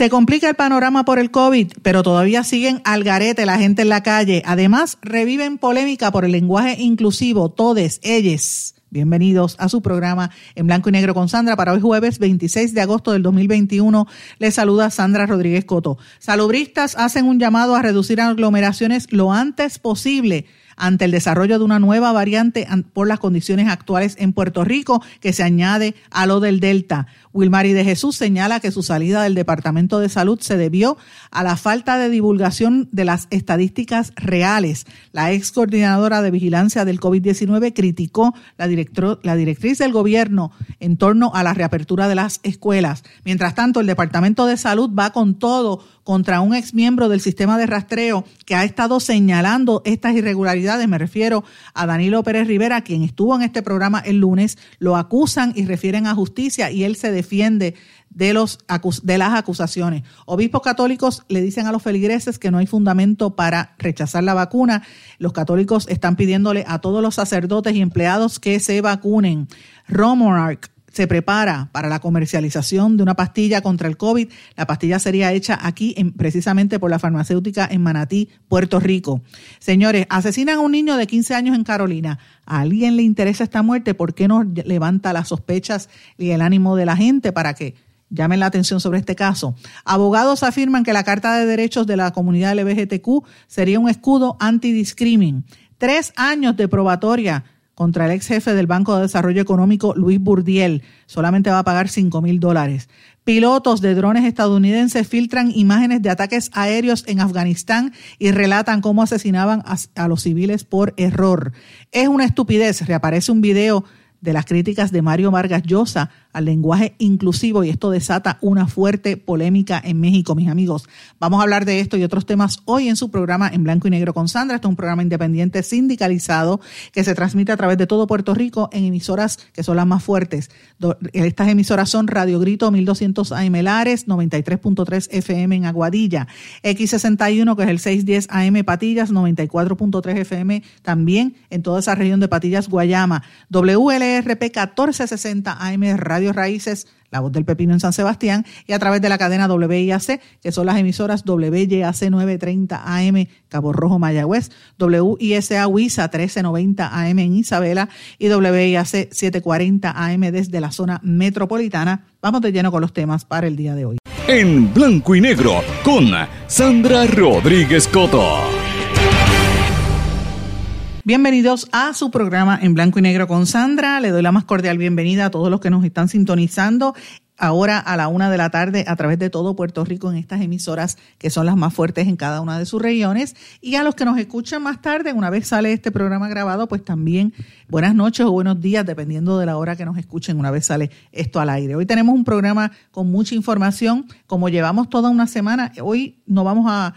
Se complica el panorama por el COVID, pero todavía siguen al garete la gente en la calle. Además, reviven polémica por el lenguaje inclusivo, todes, ellos. Bienvenidos a su programa en blanco y negro con Sandra para hoy jueves 26 de agosto del 2021. Les saluda Sandra Rodríguez Coto. Salubristas hacen un llamado a reducir aglomeraciones lo antes posible ante el desarrollo de una nueva variante por las condiciones actuales en Puerto Rico que se añade a lo del Delta. Wilmary de Jesús señala que su salida del Departamento de Salud se debió a la falta de divulgación de las estadísticas reales. La ex coordinadora de vigilancia del COVID-19 criticó la, la directriz del gobierno en torno a la reapertura de las escuelas. Mientras tanto, el Departamento de Salud va con todo contra un ex miembro del sistema de rastreo que ha estado señalando estas irregularidades. Me refiero a Danilo Pérez Rivera, quien estuvo en este programa el lunes. Lo acusan y refieren a justicia y él se defiende de, los, de las acusaciones. Obispos católicos le dicen a los feligreses que no hay fundamento para rechazar la vacuna. Los católicos están pidiéndole a todos los sacerdotes y empleados que se vacunen. Romonarch se prepara para la comercialización de una pastilla contra el COVID. La pastilla sería hecha aquí precisamente por la farmacéutica en Manatí, Puerto Rico. Señores, asesinan a un niño de 15 años en Carolina. ¿A alguien le interesa esta muerte? ¿Por qué no levanta las sospechas y el ánimo de la gente para que llamen la atención sobre este caso? Abogados afirman que la Carta de Derechos de la Comunidad LGBTQ sería un escudo antidiscrimin. Tres años de probatoria contra el ex jefe del Banco de Desarrollo Económico, Luis Burdiel. Solamente va a pagar 5 mil dólares. Pilotos de drones estadounidenses filtran imágenes de ataques aéreos en Afganistán y relatan cómo asesinaban a, a los civiles por error. Es una estupidez. Reaparece un video de las críticas de Mario Vargas Llosa al lenguaje inclusivo y esto desata una fuerte polémica en México, mis amigos. Vamos a hablar de esto y otros temas hoy en su programa en blanco y negro con Sandra. Este es un programa independiente sindicalizado que se transmite a través de todo Puerto Rico en emisoras que son las más fuertes. Estas emisoras son Radio Grito 1200 AM Lares, 93.3 FM en Aguadilla, X61 que es el 610 AM Patillas, 94.3 FM también en toda esa región de Patillas, Guayama, WLRP 1460 AM Radio Raíces, La Voz del Pepino en San Sebastián, y a través de la cadena WIAC, que son las emisoras WYAC 930 AM Cabo Rojo Mayagüez, WISA WISA 1390 AM en Isabela y WIAC 740 AM desde la zona metropolitana. Vamos de lleno con los temas para el día de hoy. En blanco y negro con Sandra Rodríguez Coto. Bienvenidos a su programa en blanco y negro con Sandra. Le doy la más cordial bienvenida a todos los que nos están sintonizando ahora a la una de la tarde a través de todo Puerto Rico en estas emisoras que son las más fuertes en cada una de sus regiones. Y a los que nos escuchan más tarde, una vez sale este programa grabado, pues también buenas noches o buenos días, dependiendo de la hora que nos escuchen una vez sale esto al aire. Hoy tenemos un programa con mucha información. Como llevamos toda una semana, hoy no vamos a,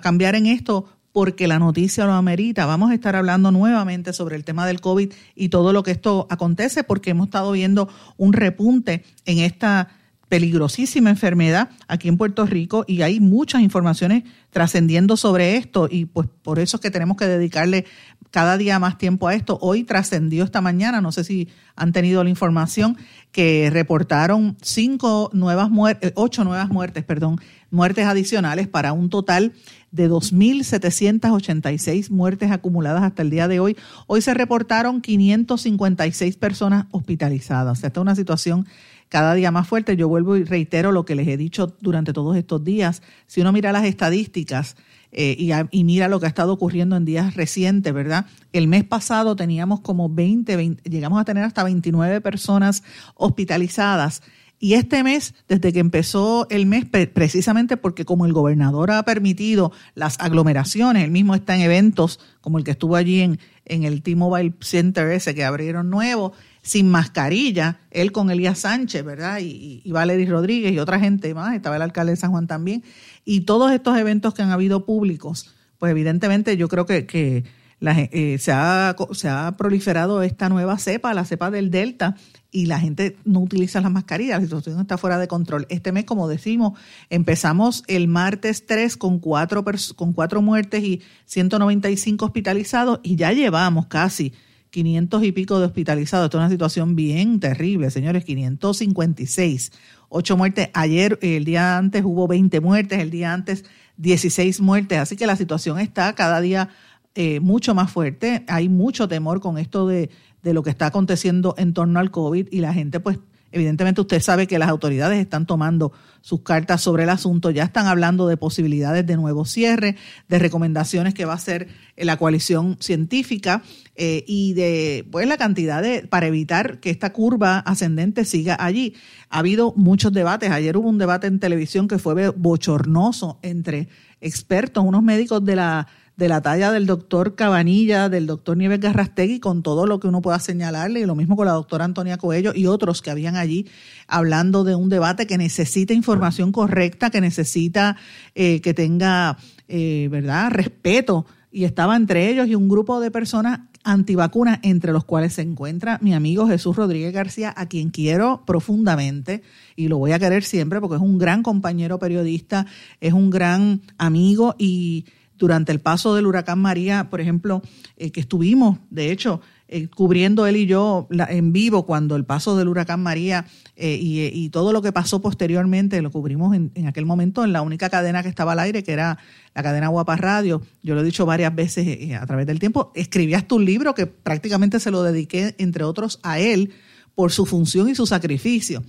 cambiar en esto porque la noticia lo amerita. Vamos a estar hablando nuevamente sobre el tema del COVID y todo lo que esto acontece, porque hemos estado viendo un repunte en esta peligrosísima enfermedad aquí en Puerto Rico y hay muchas informaciones trascendiendo sobre esto y pues por eso es que tenemos que dedicarle cada día más tiempo a esto. Hoy trascendió esta mañana, no sé si han tenido la información, que reportaron cinco nuevas muertes, ocho nuevas muertes, perdón, muertes adicionales para un total de 2.786 muertes acumuladas hasta el día de hoy. Hoy se reportaron 556 personas hospitalizadas. esta es una situación cada día más fuerte. Yo vuelvo y reitero lo que les he dicho durante todos estos días. Si uno mira las estadísticas eh, y, y, mira lo que ha estado ocurriendo en días recientes, ¿verdad? El mes pasado teníamos como 20 llegamos a tener hasta 29 personas hospitalizadas y este mes, desde que empezó el mes, precisamente porque como el gobernador ha permitido las aglomeraciones, él mismo está en eventos como el que estuvo allí en, en el T-Mobile Center ese que abrieron nuevo, sin mascarilla, él con Elías Sánchez, ¿verdad? Y, y, Valery Rodríguez y otra gente más, estaba el alcalde de San Juan también. Y todos estos eventos que han habido públicos, pues evidentemente yo creo que, que eh, se, ha, se ha proliferado esta nueva cepa, la cepa del Delta, y la gente no utiliza las mascarillas, la situación está fuera de control. Este mes, como decimos, empezamos el martes 3 con cuatro, con cuatro muertes y 195 hospitalizados y ya llevamos casi 500 y pico de hospitalizados. Esto es una situación bien terrible, señores, 556. Ocho muertes. Ayer, el día antes hubo 20 muertes, el día antes 16 muertes. Así que la situación está cada día eh, mucho más fuerte. Hay mucho temor con esto de, de lo que está aconteciendo en torno al COVID y la gente pues Evidentemente usted sabe que las autoridades están tomando sus cartas sobre el asunto, ya están hablando de posibilidades de nuevo cierre, de recomendaciones que va a hacer la coalición científica eh, y de pues la cantidad de para evitar que esta curva ascendente siga allí. Ha habido muchos debates. Ayer hubo un debate en televisión que fue bochornoso entre expertos, unos médicos de la de la talla del doctor Cabanilla, del doctor Nieves Garrastegui, con todo lo que uno pueda señalarle, y lo mismo con la doctora Antonia Coello y otros que habían allí hablando de un debate que necesita información correcta, que necesita eh, que tenga, eh, ¿verdad?, respeto. Y estaba entre ellos y un grupo de personas antivacunas, entre los cuales se encuentra mi amigo Jesús Rodríguez García, a quien quiero profundamente y lo voy a querer siempre porque es un gran compañero periodista, es un gran amigo y durante el paso del huracán María, por ejemplo, eh, que estuvimos, de hecho, eh, cubriendo él y yo en vivo cuando el paso del huracán María eh, y, todo lo que pasó posteriormente, lo cubrimos en, aquel momento en la única cadena que estaba al aire, que era la cadena Guapa Radio. Yo lo he dicho varias veces a través del tiempo. Escribías tu libro que prácticamente se lo dediqué, entre otros, a él por su función y su sacrificio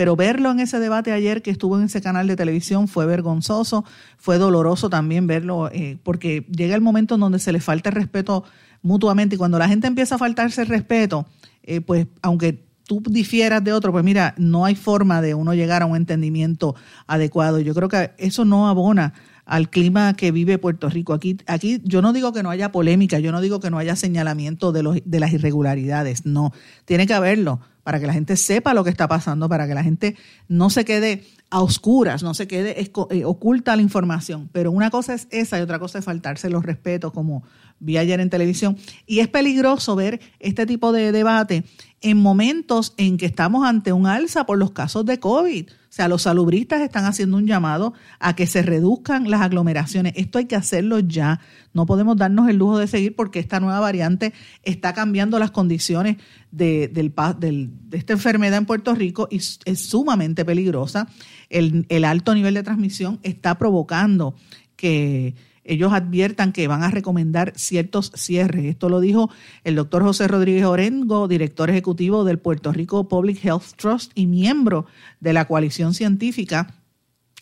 pero verlo en ese debate ayer que estuvo en ese canal de televisión fue vergonzoso, fue doloroso también verlo, eh, porque llega el momento en donde se le falta respeto mutuamente y cuando la gente empieza a faltarse el respeto, eh, pues aunque tú difieras de otro, pues mira, no hay forma de uno llegar a un entendimiento adecuado. Yo creo que eso no abona al clima que vive Puerto Rico. Aquí, aquí yo no digo que no haya polémica, yo no digo que no haya señalamiento de, los, de las irregularidades, no, tiene que haberlo, para que la gente sepa lo que está pasando, para que la gente no se quede a oscuras, no se quede eh, oculta la información. Pero una cosa es esa y otra cosa es faltarse los respetos, como vi ayer en televisión. Y es peligroso ver este tipo de debate en momentos en que estamos ante un alza por los casos de COVID. O sea, los salubristas están haciendo un llamado a que se reduzcan las aglomeraciones. Esto hay que hacerlo ya. No podemos darnos el lujo de seguir porque esta nueva variante está cambiando las condiciones de, esta enfermedad en Puerto Rico y es sumamente peligrosa. El, el alto nivel de transmisión está provocando que ellos adviertan que van a recomendar ciertos cierres. Esto lo dijo el doctor José Rodríguez Orengo, director ejecutivo del Puerto Rico Public Health Trust y miembro de la coalición científica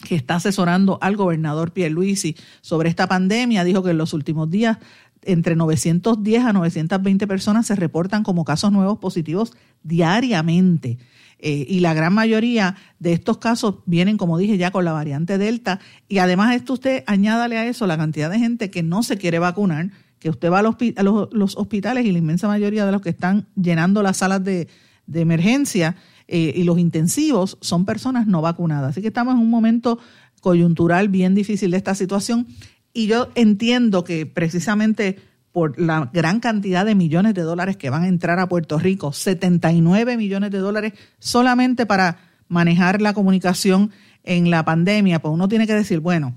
que está asesorando al gobernador Pierluisi sobre esta pandemia. Dijo que en los últimos días entre 910 a 920 personas se reportan como casos nuevos positivos diariamente. Eh, y la gran mayoría de estos casos vienen, como dije ya, con la variante Delta. Y además esto usted añádale a eso la cantidad de gente que no se quiere vacunar, que usted va a los, hospitales y la inmensa mayoría de los que están llenando las salas de, emergencia eh, y los intensivos son personas no vacunadas. Así que estamos en un momento coyuntural bien difícil de esta situación. Y yo entiendo que precisamente por la gran cantidad de millones de dólares que van a entrar a Puerto Rico, 79 millones de dólares solamente para manejar la comunicación en la pandemia, pues uno tiene que decir, bueno,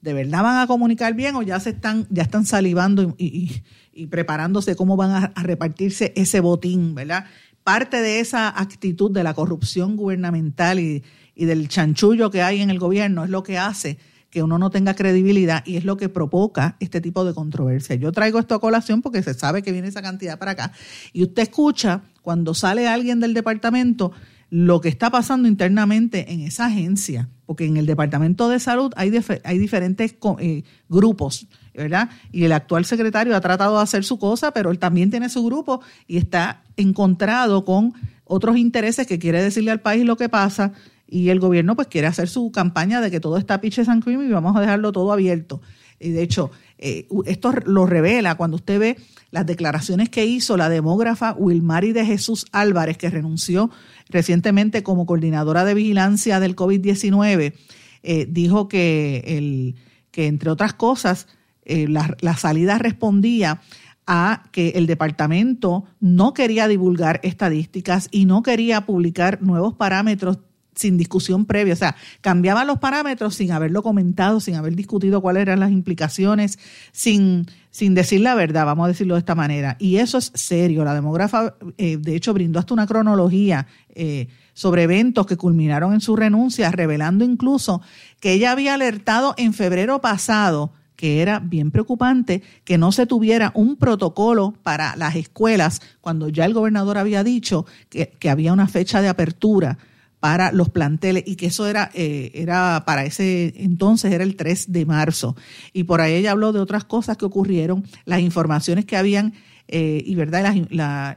¿de verdad van a comunicar bien o ya se están, ya están salivando y, preparándose cómo van a, repartirse ese botín, ¿verdad? Parte de esa actitud de la corrupción gubernamental y del chanchullo que hay en el gobierno es lo que hace que uno no tenga credibilidad y es lo que provoca este tipo de controversia. Yo traigo esto a colación porque se sabe que viene esa cantidad para acá y usted escucha cuando sale alguien del departamento lo que está pasando internamente en esa agencia, porque en el Departamento de Salud hay, hay diferentes eh, grupos, ¿verdad? Y el actual secretario ha tratado de hacer su cosa, pero él también tiene su grupo y está encontrado con otros intereses que quiere decirle al país lo que pasa y el gobierno pues quiere hacer su campaña de que todo está piches and cream y vamos a dejarlo todo abierto. Y de hecho, eh, esto lo revela cuando usted ve las declaraciones que hizo la demógrafa Wilmary de Jesús Álvarez, que renunció recientemente como coordinadora de vigilancia del COVID-19, eh, dijo que, entre otras cosas, eh, la, la salida respondía a que el departamento no quería divulgar estadísticas y no quería publicar nuevos parámetros sin discusión previa, o sea, cambiaban los parámetros sin haberlo comentado, sin haber discutido cuáles eran las implicaciones, sin, sin decir la verdad, vamos a decirlo de esta manera. Y eso es serio. La demógrafa, eh, de hecho, brindó hasta una cronología eh, sobre eventos que culminaron en su renuncia, revelando incluso que ella había alertado en febrero pasado que era bien preocupante que no se tuviera un protocolo para las escuelas cuando ya el gobernador había dicho que había una fecha de apertura para los planteles y que eso era, eh, era para ese entonces era el 3 de marzo. Y por ahí ella habló de otras cosas que ocurrieron, las informaciones que habían eh, y verdad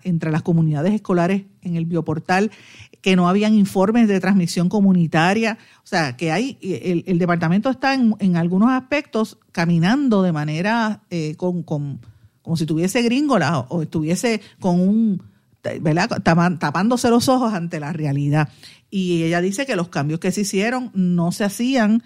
entre las comunidades escolares en el bioportal que no habían informes de transmisión comunitaria, o sea que hay el, el departamento está en, en, algunos aspectos caminando de manera eh, con, con, como si tuviese gringola o estuviese con un ¿verdad? tapándose los ojos ante la realidad. Y ella dice que los cambios que se hicieron no se hacían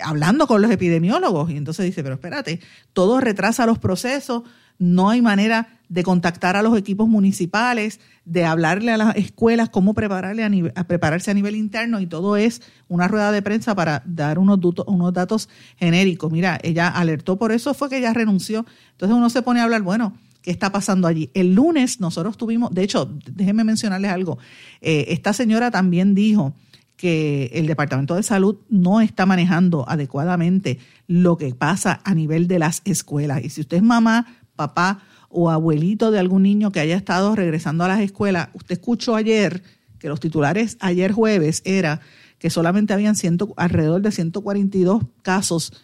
hablando con los epidemiólogos. Y entonces dice, pero espérate, todo retrasa los procesos, no hay manera de contactar a los equipos municipales, de hablarle a las escuelas cómo prepararle a, prepararse a nivel interno y todo es una rueda de prensa para dar unos, unos datos genéricos. Mira, ella alertó por eso, fue que ella renunció. Entonces uno se pone a hablar, bueno, ¿Qué está pasando allí? El lunes nosotros tuvimos, de hecho, déjenme mencionarles algo, eh, esta señora también dijo que el Departamento de Salud no está manejando adecuadamente lo que pasa a nivel de las escuelas. Y si usted es mamá, papá o abuelito de algún niño que haya estado regresando a las escuelas, usted escuchó ayer que los titulares ayer jueves era que solamente habían ciento, alrededor de 142 casos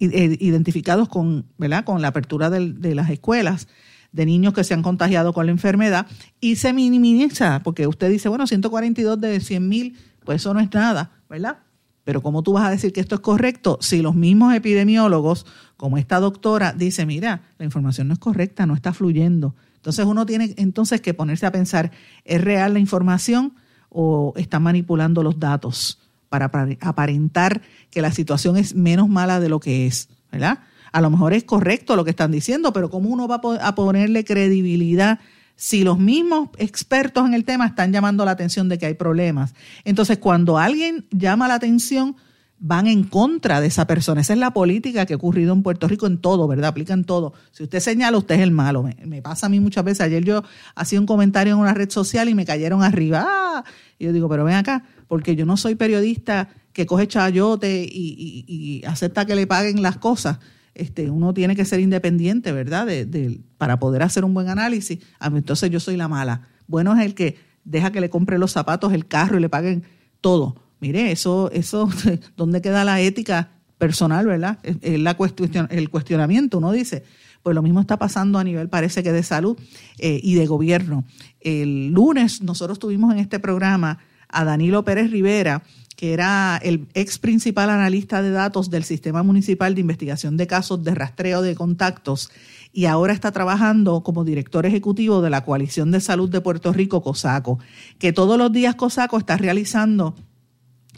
eh, identificados con, ¿verdad? con la apertura de las escuelas de niños que se han contagiado con la enfermedad y se minimiza, porque usted dice, bueno, 142 de 100 mil, pues eso no es nada, ¿verdad? Pero ¿cómo tú vas a decir que esto es correcto si los mismos epidemiólogos, como esta doctora, dice, mira, la información no es correcta, no está fluyendo? Entonces uno tiene entonces que ponerse a pensar, ¿es real la información o está manipulando los datos para aparentar que la situación es menos mala de lo que es? ¿Verdad? A lo mejor es correcto lo que están diciendo, pero ¿cómo uno va a ponerle credibilidad si los mismos expertos en el tema están llamando la atención de que hay problemas? Entonces, cuando alguien llama la atención, van en contra de esa persona. Esa es la política que ha ocurrido en Puerto Rico en todo, ¿verdad? Aplica en todo. Si usted señala, usted es el malo. Me, pasa a mí muchas veces. Ayer yo hacía un comentario en una red social y me cayeron arriba. ¡Ah! Y yo digo, pero ven acá, porque yo no soy periodista que coge chayote y, y acepta que le paguen las cosas. Este, uno tiene que ser independiente, ¿verdad? De, para poder hacer un buen análisis. Ah, entonces yo soy la mala. Bueno es el que deja que le compre los zapatos, el carro y le paguen todo. Mire, eso, eso, ¿dónde queda la ética personal, verdad? Es la cuestión, el cuestionamiento. Uno dice, pues lo mismo está pasando a nivel, parece que de salud eh, y de gobierno. El lunes nosotros tuvimos en este programa a Danilo Pérez Rivera, que era el ex principal analista de datos del Sistema Municipal de Investigación de Casos de Rastreo de Contactos y ahora está trabajando como director ejecutivo de la Coalición de Salud de Puerto Rico, COSACO, que todos los días COSACO está realizando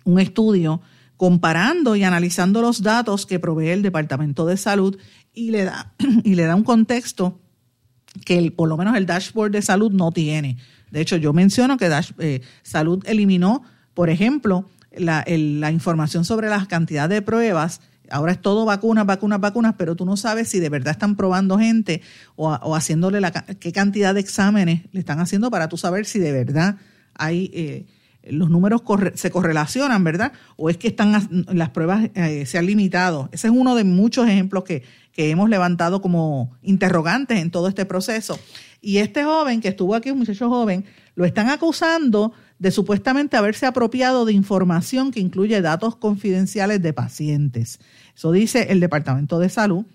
un estudio comparando y analizando los datos que provee el Departamento de Salud y le da, y le da un contexto que el, por lo menos el dashboard de salud no tiene. De hecho, yo menciono que eh, Salud eliminó, por ejemplo, la, la información sobre las cantidades de pruebas ahora es todo vacunas, vacunas, vacunas, pero tú no sabes si de verdad están probando gente o, o, haciéndole la qué cantidad de exámenes le están haciendo para tú saber si de verdad hay eh, los números se correlacionan, ¿verdad? O es que están las pruebas eh, se han limitado. Ese es uno de muchos ejemplos que, que hemos levantado como interrogantes en todo este proceso. Y este joven que estuvo aquí, un muchacho joven, lo están acusando de supuestamente haberse apropiado de información que incluye datos confidenciales de pacientes. Eso dice el Departamento de Salud.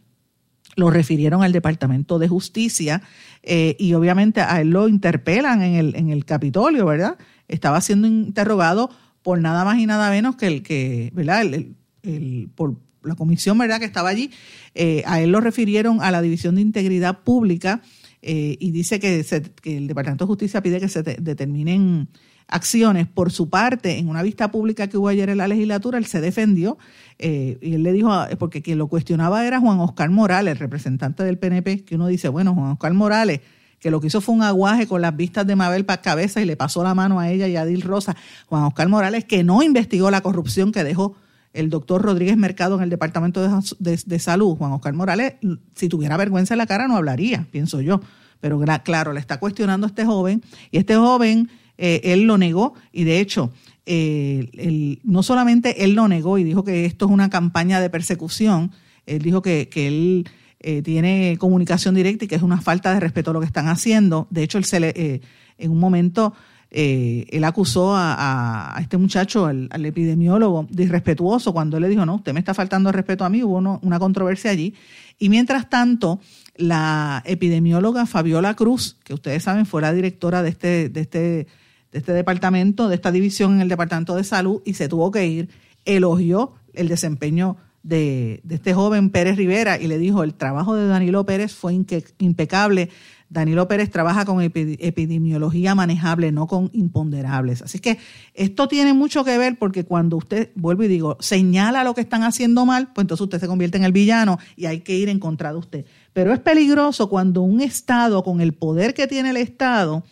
Lo refirieron al Departamento de Justicia eh, y obviamente a él lo interpelan en el, en el Capitolio, ¿verdad? Estaba siendo interrogado por nada más y nada menos que el que, ¿verdad? El, el, por la comisión verdad que estaba allí, eh, a él lo refirieron a la División de Integridad Pública eh, y dice que, el Departamento de Justicia pide que se determinen acciones. Por su parte, en una vista pública que hubo ayer en la legislatura, él se defendió eh, y él le dijo, porque quien lo cuestionaba era Juan Oscar Morales, representante del PNP, que uno dice, bueno, Juan Oscar Morales, que lo que hizo fue un aguaje con las vistas de Mabel para cabeza y le pasó la mano a ella y a Dil Rosa. Juan Oscar Morales, que no investigó la corrupción que dejó el doctor Rodríguez Mercado en el Departamento de, Salud, Juan Oscar Morales, si tuviera vergüenza en la cara no hablaría, pienso yo. Pero claro, le está cuestionando a este joven y este joven, eh, él lo negó y de hecho, eh, no solamente él lo negó y dijo que esto es una campaña de persecución, él dijo que, él eh, tiene comunicación directa y que es una falta de respeto a lo que están haciendo. De hecho, él se le, en un momento eh, él acusó a, este muchacho, al, epidemiólogo, de irrespetuoso cuando él le dijo, no, usted me está faltando respeto a mí, hubo una controversia allí. Y mientras tanto, la epidemióloga Fabiola Cruz, que ustedes saben fue la directora de este, de este, de este departamento, de esta división en el Departamento de Salud, y se tuvo que ir, elogió el desempeño de, de, este joven Pérez Rivera y le dijo, el trabajo de Danilo Pérez fue impecable, Danilo Pérez trabaja con epidemiología manejable, no con imponderables. Así que esto tiene mucho que ver porque cuando usted, vuelvo y digo, señala lo que están haciendo mal, pues entonces usted se convierte en el villano y hay que ir en contra de usted. Pero es peligroso cuando un Estado, con el poder que tiene el Estado,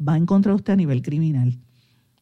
va en contra de usted a nivel criminal.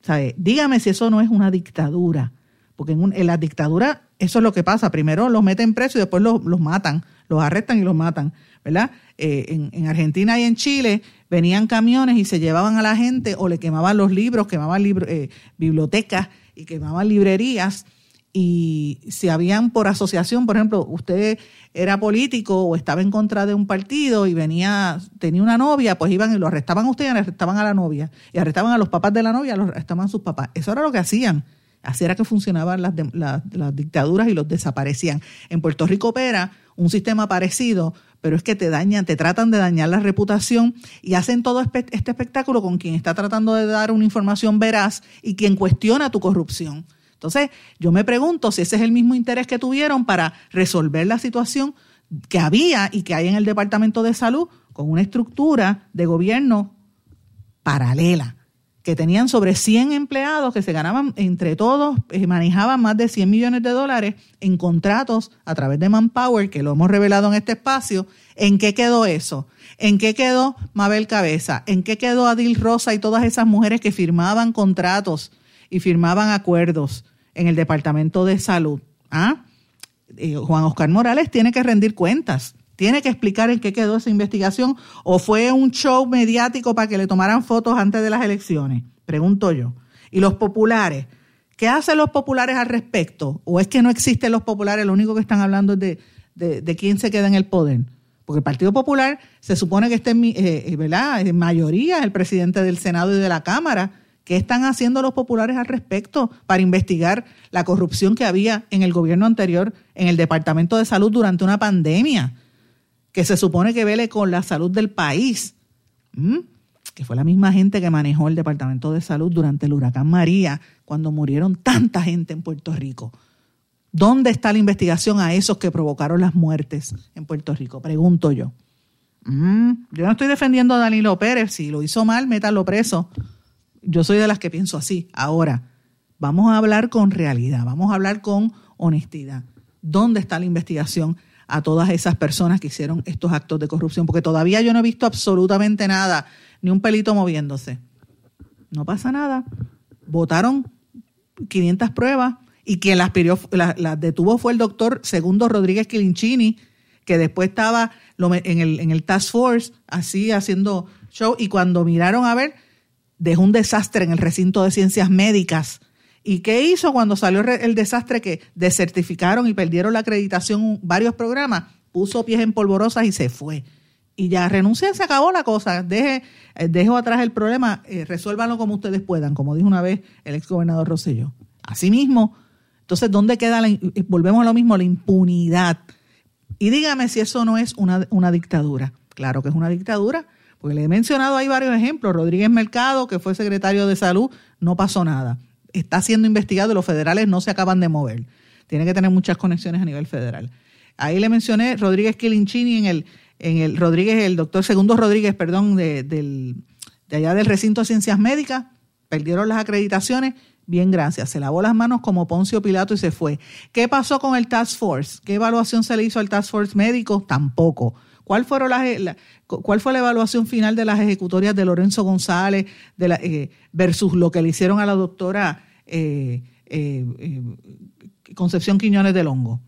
¿Sabe? Dígame si eso no es una dictadura. Porque en, la dictadura eso es lo que pasa. Primero los meten presos y después los matan, los arrestan y los matan. ¿Verdad? Eh, en, Argentina y en Chile venían camiones y se llevaban a la gente o le quemaban los libros, quemaban eh, bibliotecas y quemaban librerías. Y si habían por asociación, por ejemplo, usted era político o estaba en contra de un partido y venía, tenía una novia, pues iban y lo arrestaban a usted y arrestaban a la novia. Y arrestaban a los papás de la novia, los arrestaban a sus papás. Eso era lo que hacían. Así era que funcionaban las, las dictaduras y los desaparecían. En Puerto Rico opera un sistema parecido, pero es que te dañan, te tratan de dañar la reputación y hacen todo este espectáculo con quien está tratando de dar una información veraz y quien cuestiona tu corrupción. Entonces, yo me pregunto si ese es el mismo interés que tuvieron para resolver la situación que había y que hay en el Departamento de Salud con una estructura de gobierno paralela que tenían sobre 100 empleados que se ganaban entre todos, eh, manejaban más de 100 millones de dólares en contratos a través de Manpower, que lo hemos revelado en este espacio. ¿En qué quedó eso? ¿En qué quedó Mabel Cabeza? ¿En qué quedó Adil Rosa y todas esas mujeres que firmaban contratos y firmaban acuerdos en el Departamento de Salud? ¿Ah? Eh, Juan Oscar Morales tiene que rendir cuentas tiene que explicar en qué quedó esa investigación o fue un show mediático para que le tomaran fotos antes de las elecciones, pregunto yo. Y los populares, ¿qué hacen los populares al respecto? ¿O es que no existen los populares? Lo único que están hablando es de, de, quién se queda en el poder. Porque el Partido Popular se supone que esté eh, eh, ¿verdad? en mayoría, el presidente del Senado y de la Cámara. ¿Qué están haciendo los populares al respecto para investigar la corrupción que había en el gobierno anterior en el Departamento de Salud durante una pandemia? Que se supone que vele con la salud del país, que fue la misma gente que manejó el Departamento de Salud durante el huracán María, cuando murieron tanta gente en Puerto Rico. ¿Dónde está la investigación a esos que provocaron las muertes en Puerto Rico? Pregunto yo. Yo no estoy defendiendo a Danilo Pérez. Si lo hizo mal, métalo preso. Yo soy de las que pienso así. Ahora, vamos a hablar con realidad, vamos a hablar con honestidad. ¿Dónde está la investigación a todas esas personas que hicieron estos actos de corrupción, porque todavía yo no he visto absolutamente nada, ni un pelito moviéndose. No pasa nada. Votaron 500 pruebas y quien las, las, detuvo fue el doctor Segundo Rodríguez Quilinchini, que después estaba en el, en el Task Force, así haciendo show, y cuando miraron a ver, dejó un desastre en el recinto de ciencias médicas ¿Y qué hizo cuando salió el desastre que desertificaron y perdieron la acreditación varios programas? Puso pies en polvorosas y se fue. Y ya renuncia, se acabó la cosa. Deje, eh, dejo atrás el problema, eh, resuélvanlo como ustedes puedan, como dijo una vez el ex gobernador Rosselló. Asimismo, entonces, ¿dónde queda la, volvemos a lo mismo, la impunidad? Y dígame si eso no es una, una dictadura. Claro que es una dictadura, porque le he mencionado ahí varios ejemplos. Rodríguez Mercado, que fue secretario de salud, no pasó nada está siendo investigado y los federales no se acaban de mover. tiene que tener muchas conexiones a nivel federal. Ahí le mencioné Rodríguez Quilinchini en el, en el Rodríguez, el doctor Segundo Rodríguez, perdón, de, del, de allá del recinto de ciencias médicas, perdieron las acreditaciones, bien gracias, se lavó las manos como Poncio Pilato y se fue. ¿Qué pasó con el Task Force? ¿Qué evaluación se le hizo al Task Force médico? Tampoco. ¿Cuál, fueron las, ¿Cuál fue la evaluación final de las ejecutorias de Lorenzo González eh, versus lo que le hicieron a la doctora eh, eh, Concepción Quiñones del Hongo?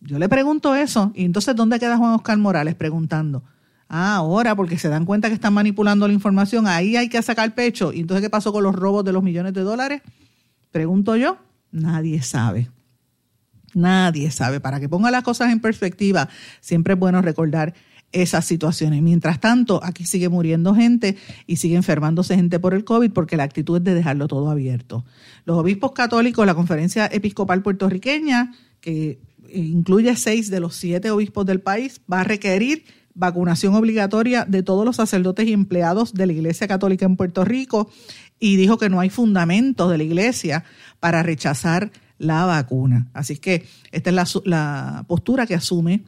Yo le pregunto eso, y entonces ¿dónde queda Juan Oscar Morales preguntando? Ah, ahora, porque se dan cuenta que están manipulando la información, ahí hay que sacar pecho. ¿Y entonces qué pasó con los robos de los millones de dólares? Pregunto yo, nadie sabe. Nadie sabe. Para que ponga las cosas en perspectiva, siempre es bueno recordar esas situaciones. Mientras tanto, aquí sigue muriendo gente y sigue enfermándose gente por el COVID porque la actitud es de dejarlo todo abierto. Los obispos católicos, la conferencia episcopal puertorriqueña, que incluye seis de los siete obispos del país, va a requerir vacunación obligatoria de todos los sacerdotes y empleados de la Iglesia Católica en Puerto Rico y dijo que no hay fundamentos de la Iglesia para rechazar la vacuna. Así que esta es la, postura que asume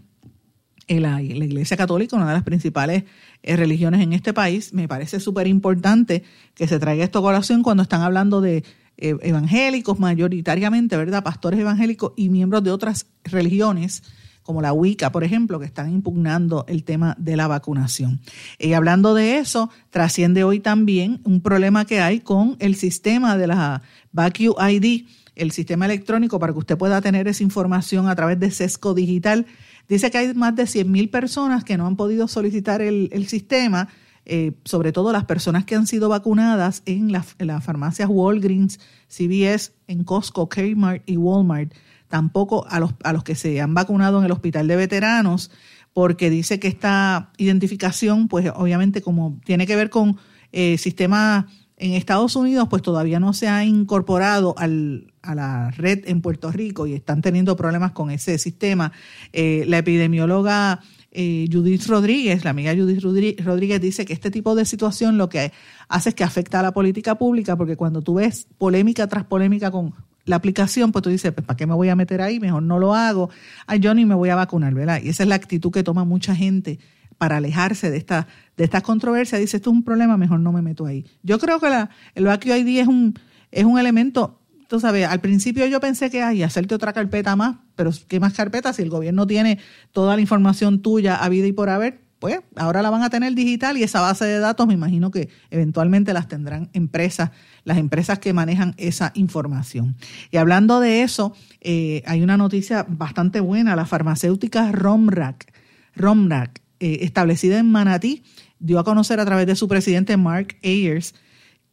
la, Iglesia Católica, una de las principales eh, religiones en este país. Me parece súper importante que se traiga esto a colación cuando están hablando de eh, evangélicos mayoritariamente, ¿verdad? Pastores evangélicos y miembros de otras religiones, como la Wicca, por ejemplo, que están impugnando el tema de la vacunación. Y hablando de eso, trasciende hoy también un problema que hay con el sistema de la VacuID, el sistema electrónico para que usted pueda tener esa información a través de Sesco Digital. Dice que hay más de 100.000 personas que no han podido solicitar el, el sistema eh, sobre todo las personas que han sido vacunadas en, las farmacias Walgreens, CVS, en Costco, Kmart y Walmart, tampoco a los, a los que se han vacunado en el hospital de veteranos, porque dice que esta identificación, pues obviamente como tiene que ver con eh, sistema en Estados Unidos, pues todavía no se ha incorporado al, a la red en Puerto Rico y están teniendo problemas con ese sistema. Eh, la epidemióloga eh, Judith Rodríguez, la amiga Judith Rodríguez, dice que este tipo de situación lo que hace es que afecta a la política pública, porque cuando tú ves polémica tras polémica con la aplicación, pues tú dices, pues, ¿para qué me voy a meter ahí? Mejor no lo hago. Ay, yo ni me voy a vacunar, ¿verdad? Y esa es la actitud que toma mucha gente para alejarse de esta de estas controversias. Dice, esto es un problema, mejor no me meto ahí. Yo creo que la, el vacío ID es un, es un elemento tú sabes, al principio yo pensé que hay hacerte otra carpeta más, pero ¿qué más carpeta? Si el gobierno tiene toda la información tuya a vida y por haber, pues ahora la van a tener digital y esa base de datos me imagino que eventualmente las tendrán empresas, las empresas que manejan esa información. Y hablando de eso, eh, hay una noticia bastante buena, la farmacéutica Romrack, Romrack eh, establecida en Manatí, dio a conocer a través de su presidente Mark Ayers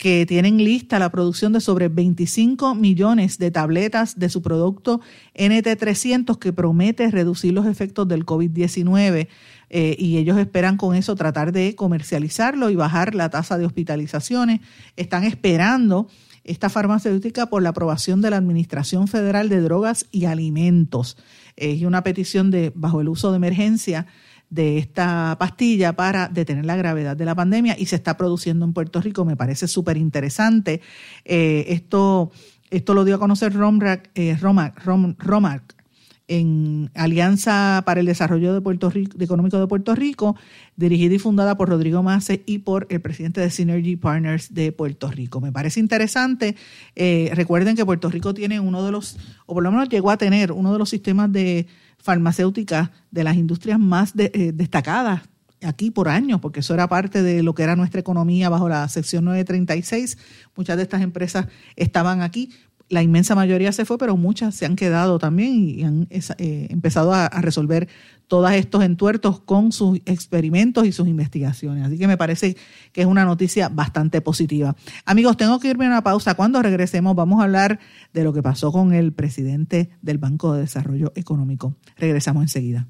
que tienen lista la producción de sobre 25 millones de tabletas de su producto NT300 que promete reducir los efectos del COVID-19 eh, y ellos esperan con eso tratar de comercializarlo y bajar la tasa de hospitalizaciones. Están esperando esta farmacéutica por la aprobación de la Administración Federal de Drogas y Alimentos. Es una petición de bajo el uso de emergencia de esta pastilla para detener la gravedad de la pandemia y se está produciendo en Puerto Rico. Me parece súper interesante. Eh, esto, esto lo dio a conocer Romrack, eh, Romac, en Alianza para el Desarrollo de Puerto Rico, Económico de Puerto Rico, dirigida y fundada por Rodrigo Mace y por el presidente de Synergy Partners de Puerto Rico. Me parece interesante. Eh, recuerden que Puerto Rico tiene uno de los, o por lo menos llegó a tener uno de los sistemas de farmacéuticas de las industrias más eh, destacadas aquí por años, porque eso era parte de lo que era nuestra economía bajo la sección 936. Muchas de estas empresas estaban aquí. La inmensa mayoría se fue, pero muchas se han quedado también y han eh, empezado a, a, resolver todos estos entuertos con sus experimentos y sus investigaciones. Así que me parece que es una noticia bastante positiva. Amigos, tengo que irme a una pausa. Cuando regresemos vamos a hablar de lo que pasó con el presidente del Banco de Desarrollo Económico. Regresamos enseguida.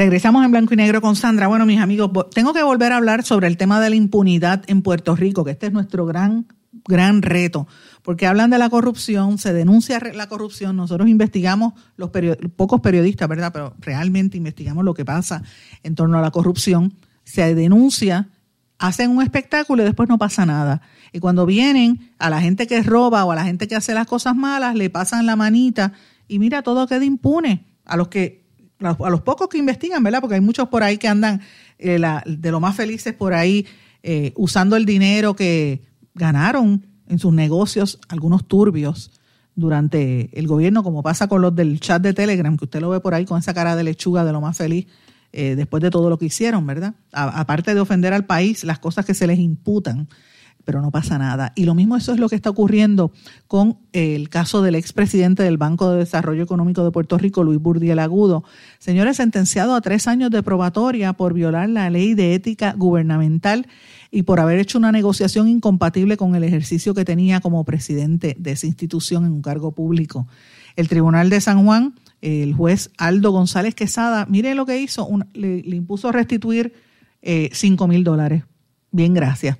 Regresamos en blanco y negro con Sandra. Bueno, mis amigos, tengo que volver a hablar sobre el tema de la impunidad en Puerto Rico, que este es nuestro gran, gran reto, porque hablan de la corrupción, se denuncia la corrupción, nosotros investigamos, los pocos periodistas, ¿verdad? Pero realmente investigamos lo que pasa en torno a la corrupción, se denuncia, hacen un espectáculo y después no pasa nada. Y cuando vienen a la gente que roba o a la gente que hace las cosas malas, le pasan la manita y mira, todo queda impune. A los que a los pocos que investigan, ¿verdad? Porque hay muchos por ahí que andan eh, de lo más felices por ahí eh, usando el dinero que ganaron en sus negocios, algunos turbios durante el gobierno, como pasa con los del chat de Telegram, que usted lo ve por ahí con esa cara de lechuga de lo más feliz eh, después de todo lo que hicieron, ¿verdad? aparte de ofender al país, las cosas que se les imputan pero no pasa nada. Y lo mismo eso es lo que está ocurriendo con el caso del expresidente del Banco de Desarrollo Económico de Puerto Rico, Luis Burdiel Agudo. Señores, sentenciado a tres años de probatoria por violar la ley de ética gubernamental y por haber hecho una negociación incompatible con el ejercicio que tenía como presidente de esa institución en un cargo público. El Tribunal de San Juan, el juez Aldo González Quesada, mire lo que hizo, le, impuso restituir eh, cinco mil dólares. Bien, gracias.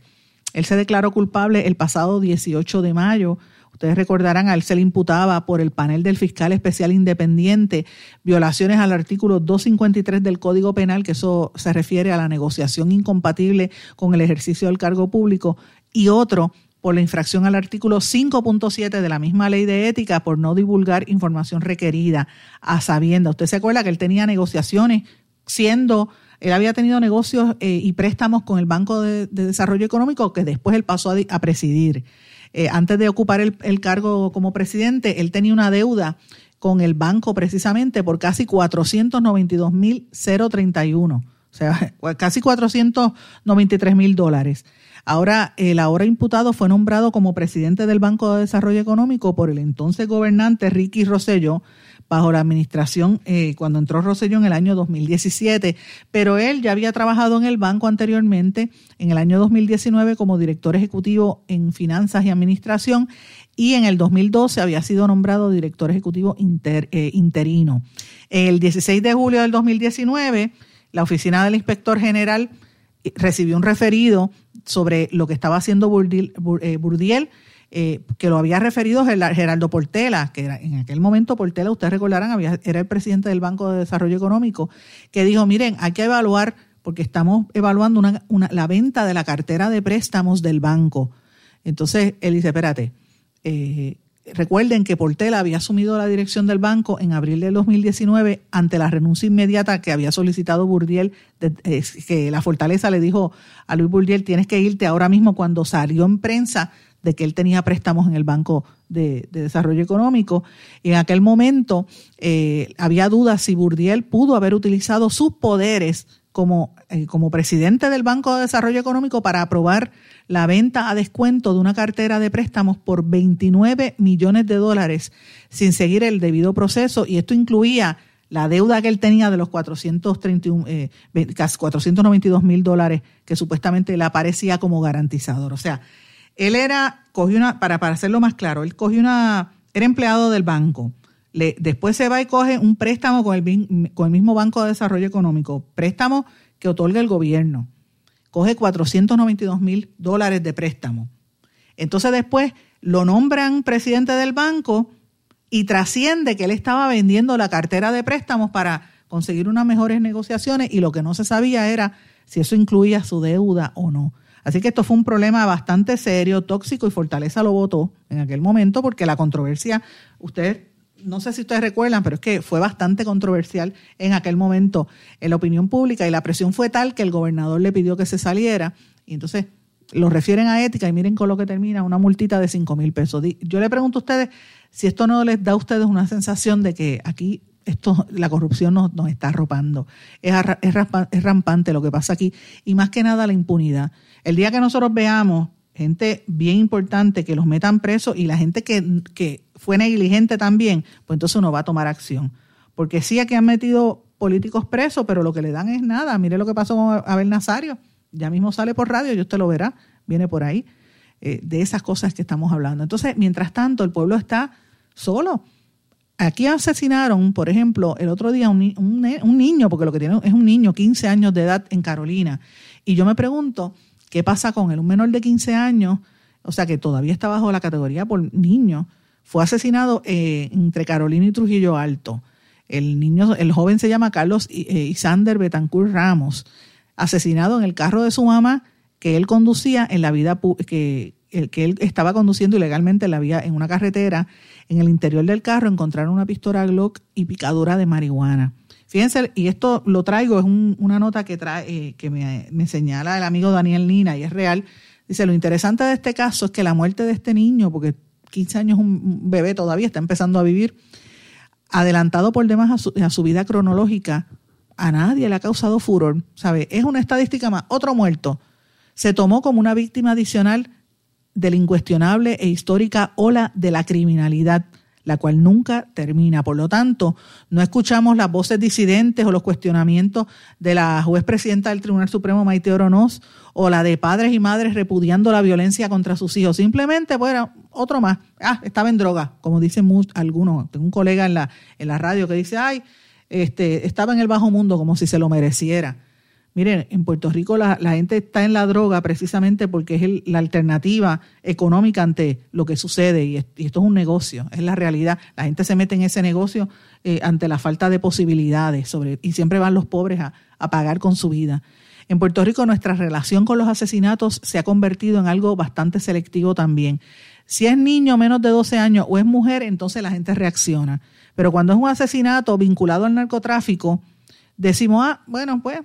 Él se declaró culpable el pasado 18 de mayo. Ustedes recordarán, a él se le imputaba por el panel del fiscal especial independiente violaciones al artículo 253 del Código Penal, que eso se refiere a la negociación incompatible con el ejercicio del cargo público, y otro por la infracción al artículo 5.7 de la misma ley de ética por no divulgar información requerida a sabienda. Usted se acuerda que él tenía negociaciones siendo él había tenido negocios eh, y préstamos con el Banco de, Desarrollo Económico que después él pasó a, presidir. Eh, antes de ocupar el, cargo como presidente, él tenía una deuda con el banco precisamente por casi 492.031, o sea, casi 493 mil dólares. Ahora, el ahora imputado fue nombrado como presidente del Banco de Desarrollo Económico por el entonces gobernante Ricky Rosselló, bajo la administración eh, cuando entró Rosselló en el año 2017, pero él ya había trabajado en el banco anteriormente en el año 2019 como director ejecutivo en finanzas y administración y en el 2012 había sido nombrado director ejecutivo eh, interino. El 16 de julio del 2019, la oficina del inspector general eh, recibió un referido sobre lo que estaba haciendo Burdiel eh, que lo había referido Geraldo Portela, que era, en aquel momento Portela, ustedes recordarán, era el presidente del Banco de Desarrollo Económico, que dijo, miren, hay que evaluar, porque estamos evaluando una, la venta de la cartera de préstamos del banco. Entonces él dice, espérate, eh, recuerden que Portela había asumido la dirección del banco en abril del 2019 ante la renuncia inmediata que había solicitado Burdiel, eh, que la fortaleza le dijo a Luis Burdiel, tienes que irte ahora mismo cuando salió en prensa de que él tenía préstamos en el Banco de, Desarrollo Económico. Y en aquel momento eh, había dudas si Burdiel pudo haber utilizado sus poderes como, eh, como presidente del Banco de Desarrollo Económico para aprobar la venta a descuento de una cartera de préstamos por 29 millones de dólares sin seguir el debido proceso. Y esto incluía la deuda que él tenía de los 431, eh, 492 mil dólares que supuestamente le aparecía como garantizador. O sea, él era, cogió una, para, para hacerlo más claro, él cogió una, era empleado del banco. Después se va y coge un préstamo con el, con el mismo Banco de Desarrollo Económico, préstamo que otorga el gobierno. Coge 492 mil dólares de préstamo. Entonces después lo nombran presidente del banco y trasciende que él estaba vendiendo la cartera de préstamos para conseguir unas mejores negociaciones y lo que no se sabía era si eso incluía su deuda o no. Así que esto fue un problema bastante serio, tóxico y Fortaleza lo votó en aquel momento porque la controversia, ustedes, no sé si ustedes recuerdan, pero es que fue bastante controversial en aquel momento en la opinión pública y la presión fue tal que el gobernador le pidió que se saliera y entonces lo refieren a ética y miren con lo que termina, una multita de 5 mil pesos. Yo le pregunto a ustedes si esto no les da a ustedes una sensación de que aquí esto, la corrupción nos, nos está arropando. Es, es, es rampante lo que pasa aquí y más que nada la impunidad. El día que nosotros veamos gente bien importante que los metan presos y la gente que, fue negligente también, pues entonces uno va a tomar acción. Porque sí, aquí han metido políticos presos, pero lo que le dan es nada. Mire lo que pasó con Abel Nazario. Ya mismo sale por radio y usted lo verá, viene por ahí, eh, de esas cosas que estamos hablando. Entonces, mientras tanto, el pueblo está solo. aquí asesinaron, por ejemplo, el otro día un, un, niño, porque lo que tiene es un niño, 15 años de edad en Carolina. Y yo me pregunto, ¿qué pasa con él? Un menor de 15 años, o sea que todavía está bajo la categoría por niño, fue asesinado eh, entre Carolina y Trujillo Alto. El niño, el joven se llama Carlos eh, Isander Betancourt Ramos, asesinado en el carro de su mamá que él conducía en la vida que, que él estaba conduciendo ilegalmente en la vía en una carretera. En el interior del carro encontraron una pistola Glock y picadura de marihuana. Fíjense, y esto lo traigo, es una nota que, trae, eh, que me, señala el amigo Daniel Nina y es real. Dice, lo interesante de este caso es que la muerte de este niño, porque 15 años un bebé todavía, está empezando a vivir, adelantado por demás a su, vida cronológica, a nadie le ha causado furor. ¿Sabe? Es una estadística más. Otro muerto. Se tomó como una víctima adicional de la incuestionable e histórica ola de la criminalidad la cual nunca termina. Por lo tanto, no escuchamos las voces disidentes o los cuestionamientos de la juez presidenta del Tribunal Supremo, Maite Oronoz, o la de padres y madres repudiando la violencia contra sus hijos. Simplemente, bueno, otro más. Ah, estaba en droga, como dicen algunos. Tengo un colega en la, en la radio que dice, ay, este, estaba en el bajo mundo como si se lo mereciera. Miren, en Puerto Rico la, gente está en la droga precisamente porque es la alternativa económica ante lo que sucede y, esto es un negocio, es la realidad. La gente se mete en ese negocio eh, ante la falta de posibilidades y siempre van los pobres a, a pagar con su vida. En Puerto Rico nuestra relación con los asesinatos se ha convertido en algo bastante selectivo también. Si es niño menos de 12 años o es mujer, entonces la gente reacciona. Pero cuando es un asesinato vinculado al narcotráfico, decimos, ah, bueno, pues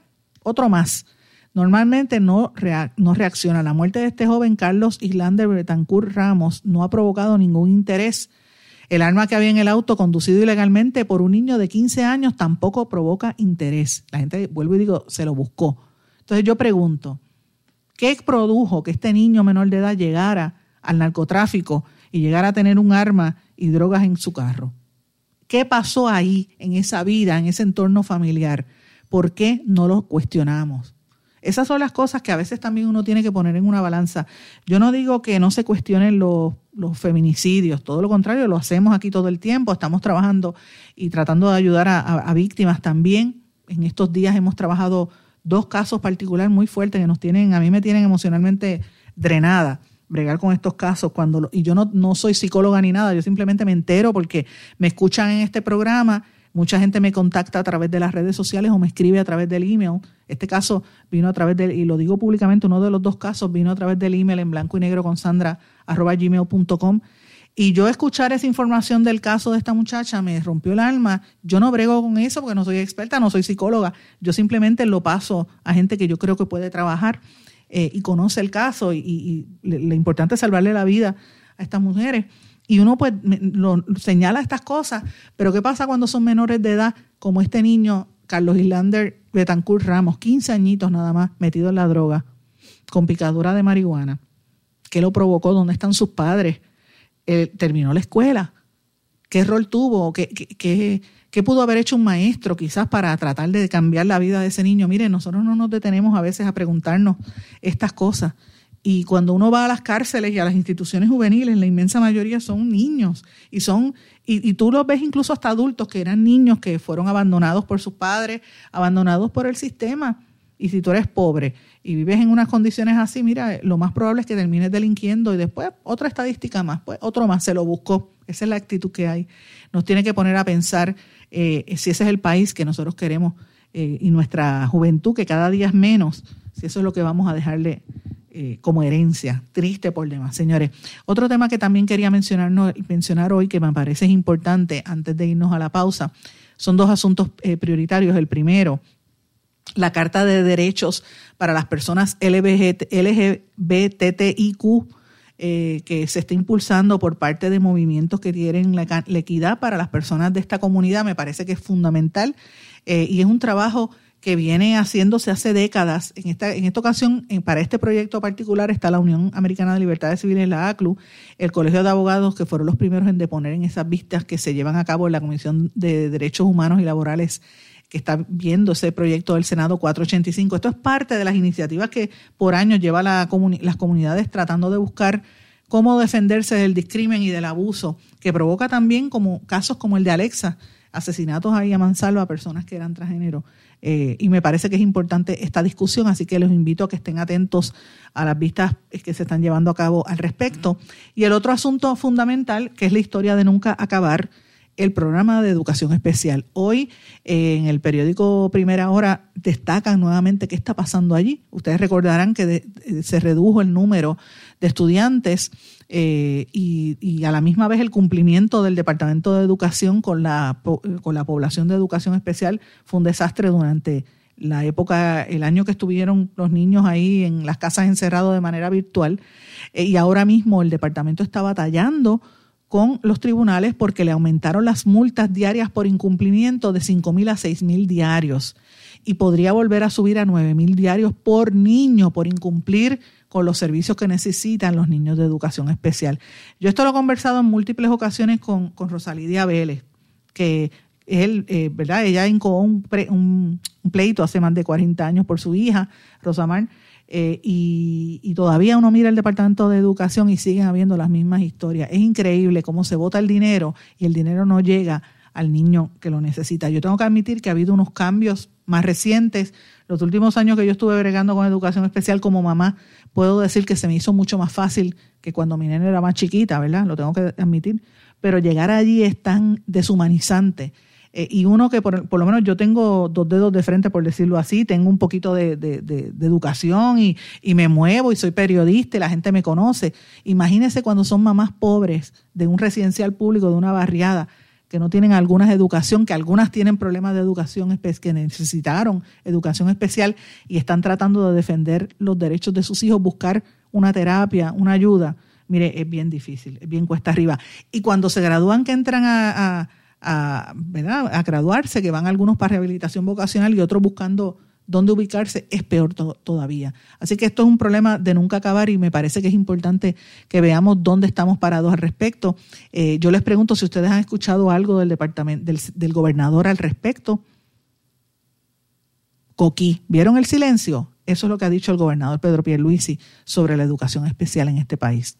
otro más. Normalmente no, no reacciona. La muerte de este joven Carlos Islander Betancourt Ramos no ha provocado ningún interés. El arma que había en el auto conducido ilegalmente por un niño de 15 años tampoco provoca interés. La gente, vuelvo y digo, se lo buscó. Entonces yo pregunto, ¿qué produjo que este niño menor de edad llegara al narcotráfico y llegara a tener un arma y drogas en su carro? ¿Qué pasó ahí, en esa vida, en ese entorno familiar? ¿Por qué no lo cuestionamos? Esas son las cosas que a veces también uno tiene que poner en una balanza. Yo no digo que no se cuestionen los, feminicidios, todo lo contrario, lo hacemos aquí todo el tiempo, estamos trabajando y tratando de ayudar a, víctimas también. En estos días hemos trabajado dos casos particulares muy fuertes que nos tienen, a mí me tienen emocionalmente drenada bregar con estos casos cuando y yo no, no soy psicóloga ni nada, yo simplemente me entero porque me escuchan en este programa Mucha gente me contacta a través de las redes sociales o me escribe a través del email. Este caso vino a través del, y lo digo públicamente, uno de los dos casos vino a través del email en blanco y negro con sandra arroba gmail.com. Y yo escuchar esa información del caso de esta muchacha me rompió el alma. Yo no brego con eso porque no soy experta, no soy psicóloga. Yo simplemente lo paso a gente que yo creo que puede trabajar eh, y conoce el caso y, y, lo importante es salvarle la vida a estas mujeres. Y uno pues señala estas cosas, pero ¿qué pasa cuando son menores de edad, como este niño, Carlos Islander Betancourt Ramos, 15 añitos nada más, metido en la droga, con picadura de marihuana? ¿Qué lo provocó? ¿Dónde están sus padres? Eh, ¿Terminó la escuela? ¿Qué rol tuvo? ¿Qué, qué, qué pudo haber hecho un maestro quizás para tratar de cambiar la vida de ese niño? Mire, nosotros no nos detenemos a veces a preguntarnos estas cosas. Y cuando uno va a las cárceles y a las instituciones juveniles, la inmensa mayoría son niños. Y son, y, tú los ves incluso hasta adultos que eran niños que fueron abandonados por sus padres, abandonados por el sistema. Y si tú eres pobre y vives en unas condiciones así, mira, lo más probable es que termines delinquiendo y después otra estadística más, pues otro más se lo buscó. Esa es la actitud que hay. Nos tiene que poner a pensar eh, si ese es el país que nosotros queremos eh, y nuestra juventud, que cada día es menos, si eso es lo que vamos a dejarle eh, como herencia. Triste por demás, señores. Otro tema que también quería mencionar, mencionar hoy, que me parece importante antes de irnos a la pausa, son dos asuntos eh, prioritarios. El primero, la Carta de Derechos para las Personas LGBTIQ, eh, que se está impulsando por parte de movimientos que tienen la, equidad para las personas de esta comunidad, me parece que es fundamental y es un trabajo que viene haciéndose hace décadas. En esta, en esta ocasión, para este proyecto particular, está la Unión Americana de Libertades Civiles, la ACLU, el Colegio de Abogados, que fueron los primeros en deponer en esas vistas que se llevan a cabo en la Comisión de Derechos Humanos y Laborales que está viendo ese proyecto del Senado 485. Esto es parte de las iniciativas que por años lleva la las comunidades tratando de buscar cómo defenderse del discrimen y del abuso, que provoca también como casos como el de Alexa, asesinatos ahí a mansalva a personas que eran transgénero. Eh, y me parece que es importante esta discusión, así que los invito a que estén atentos a las vistas que se están llevando a cabo al respecto. Y el otro asunto fundamental, que es la historia de nunca acabar, el programa de educación especial. Hoy eh, en el periódico Primera Hora destacan nuevamente qué está pasando allí. Ustedes recordarán que se redujo el número estudiantes eh, y, a la misma vez el cumplimiento del Departamento de Educación con la, con la población de educación especial fue un desastre durante la época, el año que estuvieron los niños ahí en las casas encerrados de manera virtual. Eh, y ahora mismo el departamento está batallando con los tribunales porque le aumentaron las multas diarias por incumplimiento de 5 mil a 6 mil diarios y podría volver a subir a 9 mil diarios por niño por incumplir con los servicios que necesitan los niños de educación especial. Yo esto lo he conversado en múltiples ocasiones con, con Rosalidia Vélez, que él, eh, ¿verdad? Ella incoó un, un, pleito hace más de 40 años por su hija, Rosamar, eh, y, todavía uno mira el Departamento de Educación y siguen habiendo las mismas historias. Es increíble cómo se vota el dinero y el dinero no llega al niño que lo necesita. Yo tengo que admitir que ha habido unos cambios más recientes. Los últimos años que yo estuve bregando con educación especial como mamá, puedo decir que se me hizo mucho más fácil que cuando mi nena era más chiquita, ¿verdad? Lo tengo que admitir. Pero llegar allí es tan deshumanizante eh, y uno que por, lo menos yo tengo dos dedos de frente, por decirlo así, tengo un poquito de, educación y, me muevo y soy periodista y la gente me conoce. Imagínense cuando son mamás pobres de un residencial público, de una barriada, que no tienen algunas educación, que algunas tienen problemas de educación, que necesitaron educación especial y están tratando de defender los derechos de sus hijos, buscar una terapia, una ayuda. Mire, es bien difícil, es bien cuesta arriba. Y cuando se gradúan, que entran a a, ¿verdad? a graduarse, que van algunos para rehabilitación vocacional y otros buscando dónde ubicarse, es peor todavía. Así que esto es un problema de nunca acabar y me parece que es importante que veamos dónde estamos parados al respecto. Eh, yo les pregunto si ustedes han escuchado algo del departamento, del, del gobernador al respecto. Coquí, ¿vieron el silencio? Eso es lo que ha dicho el gobernador Pedro Pierluisi sobre la educación especial en este país.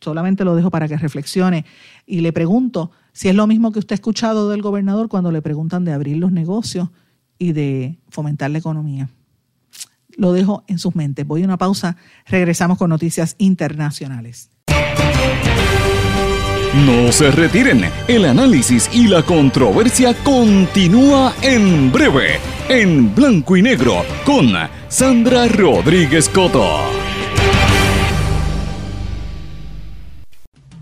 Solamente lo dejo para que reflexione y le pregunto si es lo mismo que usted ha escuchado del gobernador cuando le preguntan de abrir los negocios y de fomentar la economía. Lo dejo en sus mentes. Voy a una pausa. Regresamos con noticias internacionales. No se retiren. El análisis y la controversia continúa en breve, en blanco y negro, con Sandra Rodríguez Coto.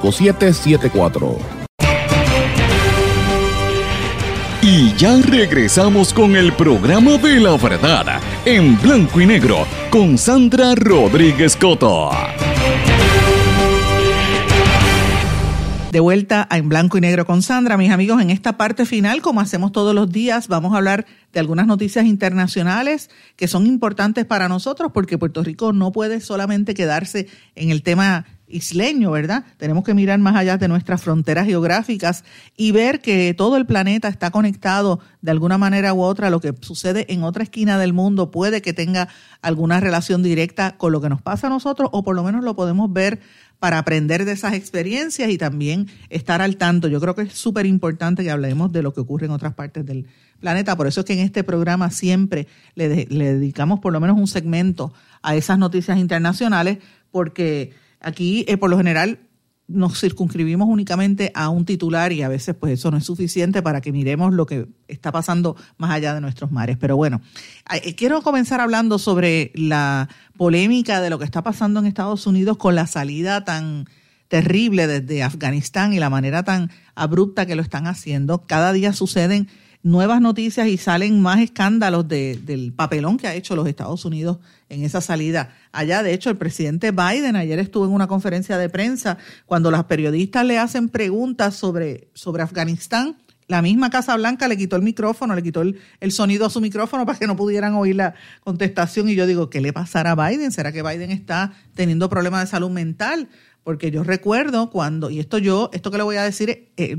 5774. Y ya regresamos con el programa de la verdad en blanco y negro con Sandra Rodríguez Coto. De vuelta a En Blanco y Negro con Sandra, mis amigos, en esta parte final, como hacemos todos los días, vamos a hablar de algunas noticias internacionales que son importantes para nosotros porque Puerto Rico no puede solamente quedarse en el tema isleño, ¿verdad? Tenemos que mirar más allá de nuestras fronteras geográficas y ver que todo el planeta está conectado de alguna manera u otra. Lo que sucede en otra esquina del mundo puede que tenga alguna relación directa con lo que nos pasa a nosotros o por lo menos lo podemos ver para aprender de esas experiencias y también estar al tanto. Yo creo que es súper importante que hablemos de lo que ocurre en otras partes del planeta. Por eso es que en este programa siempre le, dedicamos por lo menos un segmento a esas noticias internacionales, porque aquí eh, por lo general nos circunscribimos únicamente a un titular y a veces pues eso no es suficiente para que miremos lo que está pasando más allá de nuestros mares. Pero bueno, eh, quiero comenzar hablando sobre la polémica de lo que está pasando en Estados Unidos con la salida tan terrible desde Afganistán y la manera tan abrupta que lo están haciendo. Cada día suceden nuevas noticias y salen más escándalos del papelón que ha hecho los Estados Unidos en esa salida allá. De hecho, el presidente Biden ayer estuvo en una conferencia de prensa cuando los periodistas le hacen preguntas sobre, sobre Afganistán. La misma Casa Blanca le quitó el micrófono, le quitó el, sonido a su micrófono para que no pudieran oír la contestación. Y yo digo, ¿qué le pasará a Biden? ¿Será que Biden está teniendo problemas de salud mental? Porque yo recuerdo cuando, y esto yo, esto que le voy a decir, eh,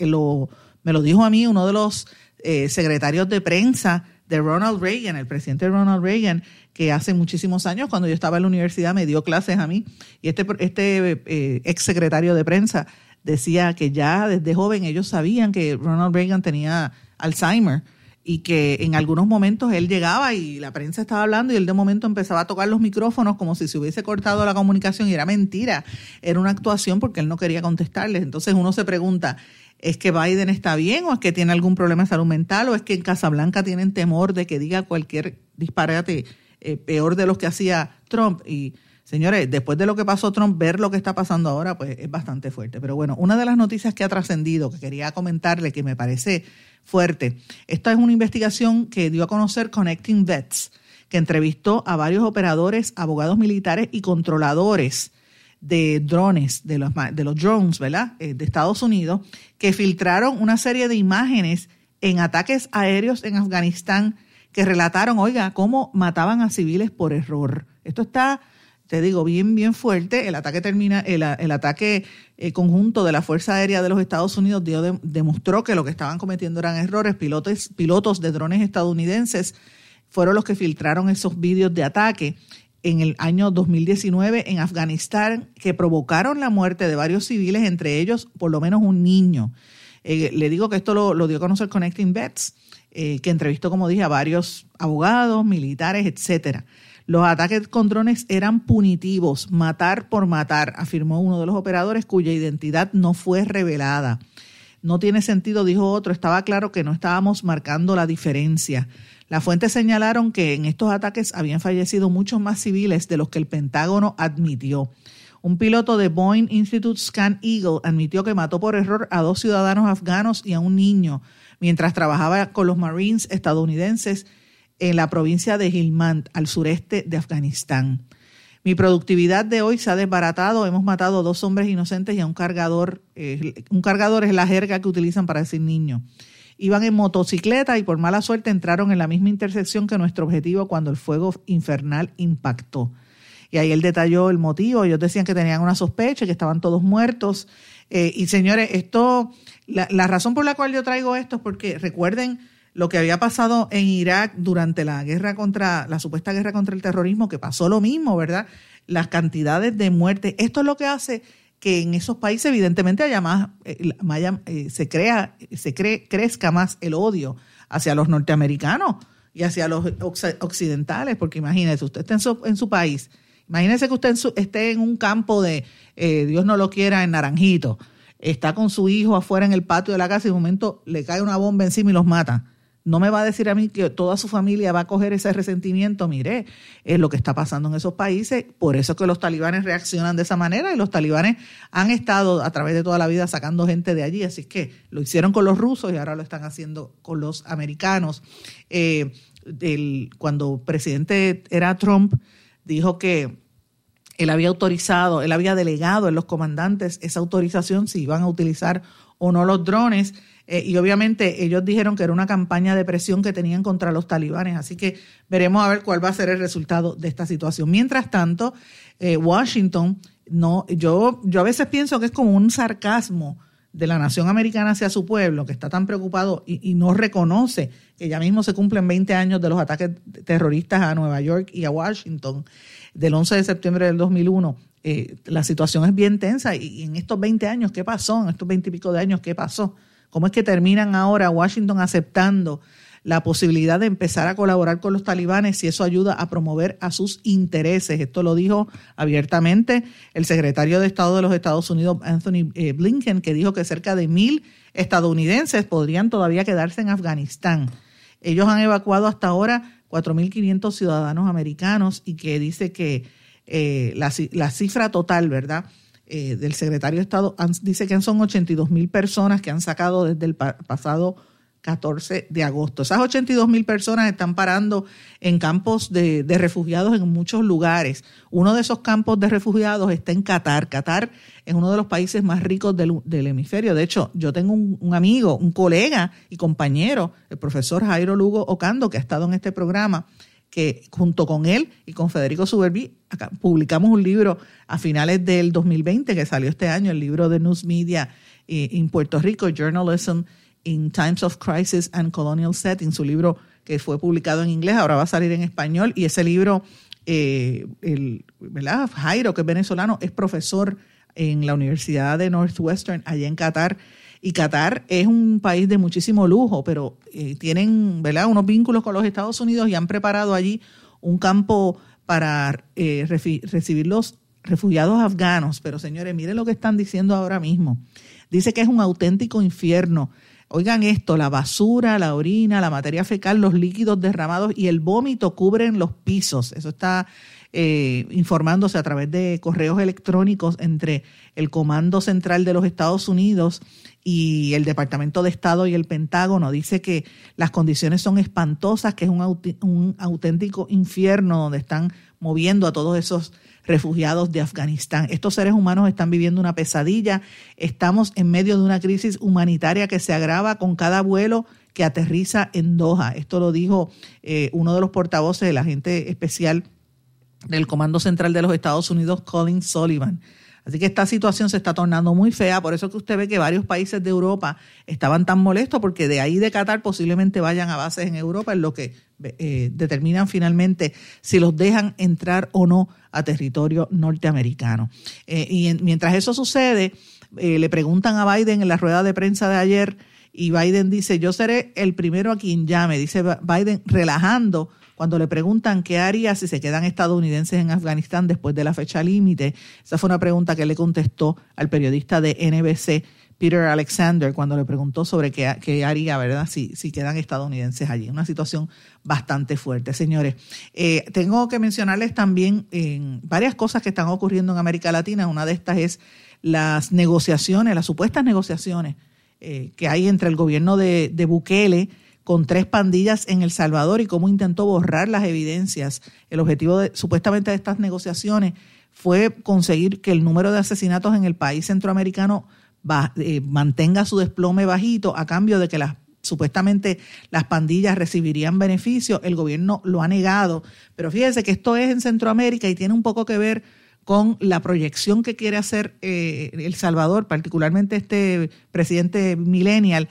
lo, me lo dijo a mí uno de los eh, secretarios de prensa de Ronald Reagan, el presidente Ronald Reagan, que hace muchísimos años, cuando yo estaba en la universidad, me dio clases a mí. Y este, este eh, ex secretario de prensa decía que ya desde joven ellos sabían que Ronald Reagan tenía Alzheimer y que en algunos momentos él llegaba y la prensa estaba hablando y él de momento empezaba a tocar los micrófonos como si se hubiese cortado la comunicación y era mentira, era una actuación porque él no quería contestarles. Entonces uno se pregunta, ¿Es que Biden está bien o es que tiene algún problema de salud mental o es que en Casablanca tienen temor de que diga cualquier disparate eh, peor de los que hacía Trump? Y señores, después de lo que pasó Trump, ver lo que está pasando ahora pues es bastante fuerte. Pero bueno, una de las noticias que ha trascendido, que quería comentarle, que me parece fuerte, esta es una investigación que dio a conocer Connecting Vets, que entrevistó a varios operadores, abogados militares y controladores de drones, de los, de los drones, ¿verdad? Eh, de Estados Unidos, que filtraron una serie de imágenes en ataques aéreos en Afganistán que relataron, oiga, cómo mataban a civiles por error. Esto está, te digo, bien, bien fuerte. El ataque termina, el, ataque eh, conjunto de la Fuerza Aérea de los Estados Unidos dio demostró que lo que estaban cometiendo eran errores. Pilotos, pilotos de drones estadounidenses fueron los que filtraron esos vídeos de ataque en el año 2019 en Afganistán que provocaron la muerte de varios civiles, entre ellos por lo menos un niño. Eh, le digo que esto lo, dio a conocer Connecting Vets, eh, que entrevistó, como dije, a varios abogados, militares, etcétera. Los ataques con drones eran punitivos, matar por matar, afirmó uno de los operadores cuya identidad no fue revelada. No tiene sentido, dijo otro, estaba claro que no estábamos marcando la diferencia. Las fuentes señalaron que en estos ataques habían fallecido muchos más civiles de los que el Pentágono admitió. Un piloto de Boeing Institute Scan Eagle admitió que mató por error a dos ciudadanos afganos y a un niño mientras trabajaba con los Marines estadounidenses en la provincia de Helmand, al sureste de Afganistán. Mi productividad de hoy se ha desbaratado. Hemos matado a dos hombres inocentes y a un cargador. Eh, un cargador es la jerga que utilizan para decir niño iban en motocicleta y por mala suerte entraron en la misma intersección que nuestro objetivo cuando el fuego infernal impactó. Y ahí él detalló el motivo. Ellos decían que tenían una sospecha, que estaban todos muertos. Eh, y señores, esto, la, la, razón por la cual yo traigo esto es porque recuerden lo que había pasado en Irak durante la guerra contra, la supuesta guerra contra el terrorismo, que pasó lo mismo, ¿verdad? Las cantidades de muertes. Esto es lo que hace que en esos países evidentemente haya más, eh, eh, se crea, se cree, crezca más el odio hacia los norteamericanos y hacia los occidentales, porque imagínese, usted está en su, en su país, imagínese que usted esté en un campo de, eh, Dios no lo quiera, en Naranjito, está con su hijo afuera en el patio de la casa y de momento le cae una bomba encima y los mata no me va a decir a mí que toda su familia va a coger ese resentimiento. Mire, es lo que está pasando en esos países. Por eso que los talibanes reaccionan de esa manera y los talibanes han estado a través de toda la vida sacando gente de allí. Así que lo hicieron con los rusos y ahora lo están haciendo con los americanos. Eh, el, cuando presidente era Trump, dijo que él había autorizado, él había delegado en los comandantes esa autorización si iban a utilizar o no los drones. Eh, y obviamente ellos dijeron que era una campaña de presión que tenían contra los talibanes. Así que veremos a ver cuál va a ser el resultado de esta situación. Mientras tanto, eh, Washington, no, yo, yo a veces pienso que es como un sarcasmo de la nación americana hacia su pueblo, que está tan preocupado y, no reconoce que ya mismo se cumplen 20 años de los ataques terroristas a Nueva York y a Washington del 11 de septiembre del 2001. Eh, la situación es bien tensa y, y, en estos 20 años, ¿qué pasó? En estos 20 y pico de años, ¿qué pasó? ¿Cómo es que terminan ahora Washington aceptando la posibilidad de empezar a colaborar con los talibanes si eso ayuda a promover a sus intereses. Esto lo dijo abiertamente el secretario de Estado de los Estados Unidos, Anthony eh, Blinken, que dijo que cerca de mil estadounidenses podrían todavía quedarse en Afganistán. Ellos han evacuado hasta ahora 4.500 ciudadanos americanos y que dice que eh, la, la, cifra total, ¿verdad? Eh, del secretario de Estado dice que son 82 mil personas que han sacado desde el pa pasado 14 de agosto. Esas 82 mil personas están parando en campos de, refugiados en muchos lugares. Uno de esos campos de refugiados está en Qatar. Qatar es uno de los países más ricos del, hemisferio. De hecho, yo tengo un, amigo, un colega y compañero, el profesor Jairo Lugo Ocando, que ha estado en este programa, que junto con él y con Federico Suberbi publicamos un libro a finales del 2020 que salió este año, el libro de News Media en Puerto Rico, Journalism in Times of Crisis and Colonial Setting, su libro que fue publicado en inglés, ahora va a salir en español, y ese libro, eh, el, ¿verdad? Jairo, que es venezolano, es profesor en la Universidad de Northwestern, allá en Qatar, y Qatar es un país de muchísimo lujo, pero eh, tienen ¿verdad? unos vínculos con los Estados Unidos y han preparado allí un campo para eh, recibir los refugiados afganos. Pero señores, miren lo que están diciendo ahora mismo. Dice que es un auténtico infierno Oigan esto, la basura, la orina, la materia fecal, los líquidos derramados y el vómito cubren los pisos. Eso está eh, informándose a través de correos electrónicos entre el Comando Central de los Estados Unidos y el Departamento de Estado y el Pentágono. Dice que las condiciones son espantosas, que es un, un auténtico infierno donde están moviendo a todos esos refugiados de Afganistán. Estos seres humanos están viviendo una pesadilla. Estamos en medio de una crisis humanitaria que se agrava con cada vuelo que aterriza en Doha. Esto lo dijo eh, uno de los portavoces del agente especial del Comando Central de los Estados Unidos, Colin Sullivan. Así que esta situación se está tornando muy fea, por eso que usted ve que varios países de Europa estaban tan molestos, porque de ahí de Qatar posiblemente vayan a bases en Europa, en lo que eh, determinan finalmente si los dejan entrar o no a territorio norteamericano. Eh, y en, mientras eso sucede, eh, le preguntan a Biden en la rueda de prensa de ayer, y Biden dice, yo seré el primero a quien llame, dice Biden relajando cuando le preguntan qué haría si se quedan estadounidenses en Afganistán después de la fecha límite. Esa fue una pregunta que le contestó al periodista de NBC, Peter Alexander, cuando le preguntó sobre qué, qué haría, ¿verdad? Si, si, quedan estadounidenses allí. Una situación bastante fuerte, señores. Eh, tengo que mencionarles también varias cosas que están ocurriendo en América Latina. Una de estas es las negociaciones, las supuestas negociaciones eh, que hay entre el gobierno de, de Bukele con tres pandillas en El Salvador y cómo intentó borrar las evidencias. El objetivo de, supuestamente de estas negociaciones fue conseguir que el número de asesinatos en el país centroamericano eh, mantenga su desplome bajito a cambio de que las supuestamente las pandillas recibirían beneficios. El gobierno lo ha negado, pero fíjese que esto es en Centroamérica y tiene un poco que ver con la proyección que quiere hacer eh, El Salvador, particularmente este presidente millennial,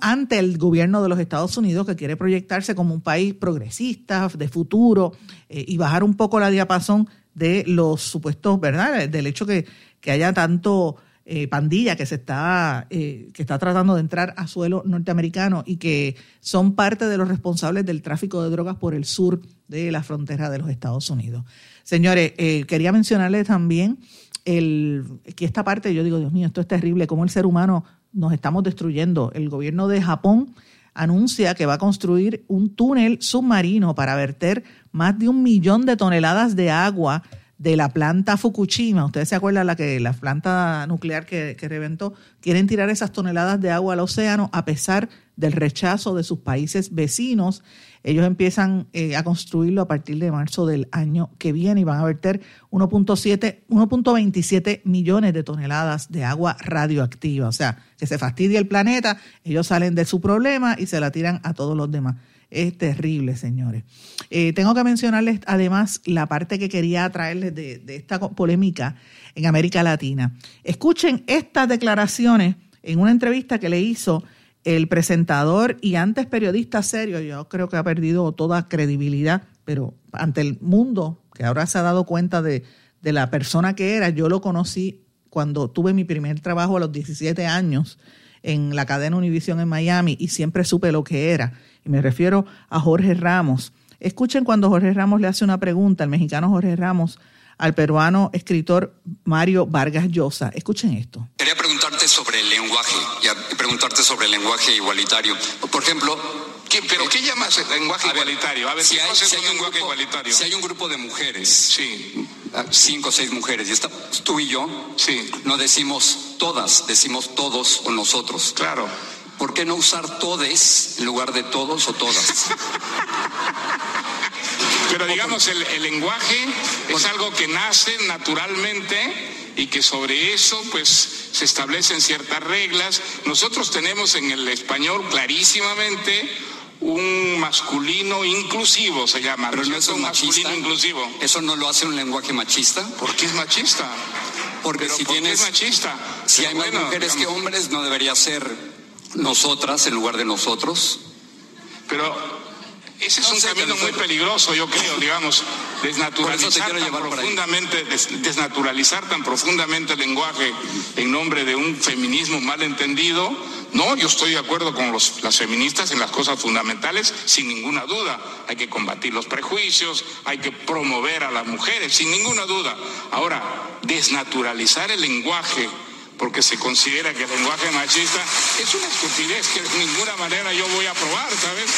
ante el gobierno de los Estados Unidos que quiere proyectarse como un país progresista, de futuro, eh, y bajar un poco la diapasón de los supuestos, ¿verdad? Del hecho que, que haya tanto eh, pandilla que se está, eh, que está tratando de entrar a suelo norteamericano y que son parte de los responsables del tráfico de drogas por el sur de la frontera de los Estados Unidos. Señores, quería mencionarles también el, que esta parte, yo digo, Dios mío, esto es terrible, cómo el ser humano nos estamos destruyendo. El gobierno de Japón anuncia que va a construir un túnel submarino para verter más de un millón de toneladas de agua de la planta Fukushima. Ustedes se acuerdan la que la planta nuclear que, que reventó, quieren tirar esas toneladas de agua al océano a pesar del rechazo de sus países vecinos. Ellos empiezan eh, a construirlo a partir de marzo del año que viene y van a verter 1.27 millones de toneladas de agua radioactiva. O sea, que se fastidia el planeta, ellos salen de su problema y se la tiran a todos los demás. Es terrible, señores. Eh, tengo que mencionarles además la parte que quería traerles de, de esta polémica en América Latina. Escuchen estas declaraciones en una entrevista que le hizo el presentador y antes periodista serio, yo creo que ha perdido toda credibilidad, pero ante el mundo, que ahora se ha dado cuenta de, la persona que era, yo lo conocí cuando tuve mi primer trabajo a los 17 años en la cadena Univision en Miami y siempre supe lo que era. Y me refiero a Jorge Ramos. Escuchen cuando Jorge Ramos le hace una pregunta, el mexicano Jorge Ramos, al peruano escritor Mario Vargas Llosa. Escuchen esto. Quería preguntarte sobre el lenguaje y preguntarte sobre el lenguaje igualitario. Por ejemplo, ¿Pero qué llamas lenguaje igualitario? A ver, si, hay, un grupo, igualitario? Si hay un grupo de mujeres, sí. Ah, cinco o seis mujeres, y está, tú y yo, sí. no decimos todas, decimos todos o nosotros. Claro. ¿Por qué no usar todes en lugar de todos o todas? Pero digamos, el, lenguaje es algo que nace naturalmente y que sobre eso pues se establecen ciertas reglas. Nosotros tenemos en el español clarísimamente un masculino inclusivo, se llama. Pero no es un masculino inclusivo. ¿Eso no lo hace un lenguaje machista? ¿Por qué es machista? Porque si ¿por tienes... es machista? Si hay más mujeres que hombres, ¿no debería ser nosotras en lugar de nosotros? Pero ese es un camino muy peligroso, yo creo, digamos, desnaturalizar tan profundamente, desnaturalizar tan profundamente el lenguaje en nombre de un feminismo mal entendido. No, yo estoy de acuerdo con los, las feministas en las cosas fundamentales, sin ninguna duda. Hay que combatir los prejuicios, hay que promover a las mujeres, sin ninguna duda. Ahora, desnaturalizar el lenguaje porque se considera que el lenguaje machista es una estupidez que de ninguna manera yo voy a aprobar, ¿sabes?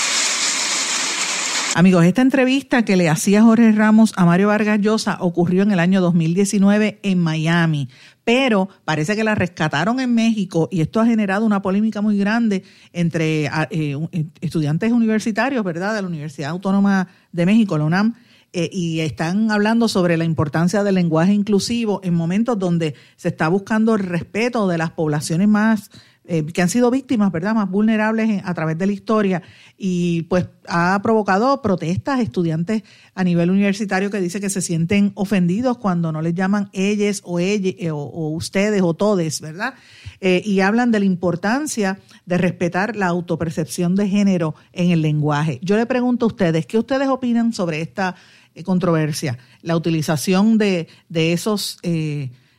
Amigos, esta entrevista que le hacía Jorge Ramos a Mario Vargas Llosa ocurrió en el año 2019 en Miami, pero parece que la rescataron en México y esto ha generado una polémica muy grande entre ah, eh, eh, estudiantes universitarios, ¿verdad?, de la Universidad Autónoma de México, la UNAM, eh, y están hablando sobre la importancia del lenguaje inclusivo en momentos donde se está buscando el respeto de las poblaciones más eh, que han sido víctimas, ¿verdad?, más vulnerables a través de la historia y pues ha provocado protestas estudiantes a nivel universitario que dice que se sienten ofendidos cuando no les llaman ellos o, ella, eh, o, ustedes o todes, ¿verdad? Eh, y hablan de la importancia de respetar la autopercepción de género en el lenguaje. Yo le pregunto a ustedes, ¿qué ustedes opinan sobre esta controversia? La utilización de, de esos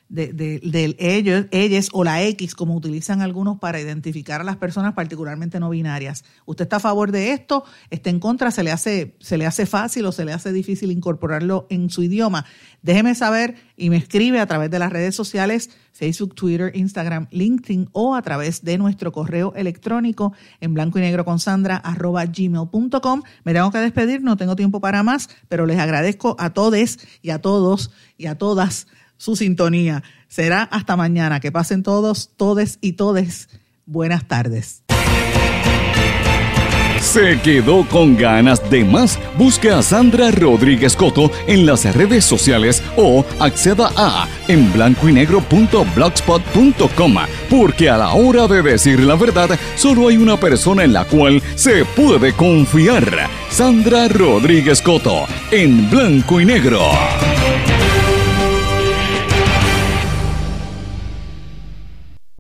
de, de, ellos, ellos o la X, como utilizan algunos para identificar a las personas particularmente no binarias. ¿Usted está a favor de esto? ¿Está en contra? ¿Se le hace, se le hace fácil o se le hace difícil incorporarlo en su idioma? Déjeme saber y me escribe a través de las redes sociales, Facebook, Twitter, Instagram, LinkedIn o a través de nuestro correo electrónico en blanco y negro con Sandra arroba gmail.com. Me tengo que despedir, no tengo tiempo para más, pero les agradezco a todos y a todos y a todas su sintonía. Será hasta mañana. Que pasen todos, todes y todes. Buenas tardes. ¿Se quedó con ganas de más? Busque a Sandra Rodríguez Coto en las redes sociales o acceda a en blanco y porque a la hora de decir la verdad solo hay una persona en la cual se puede confiar. Sandra Rodríguez Coto en blanco y negro.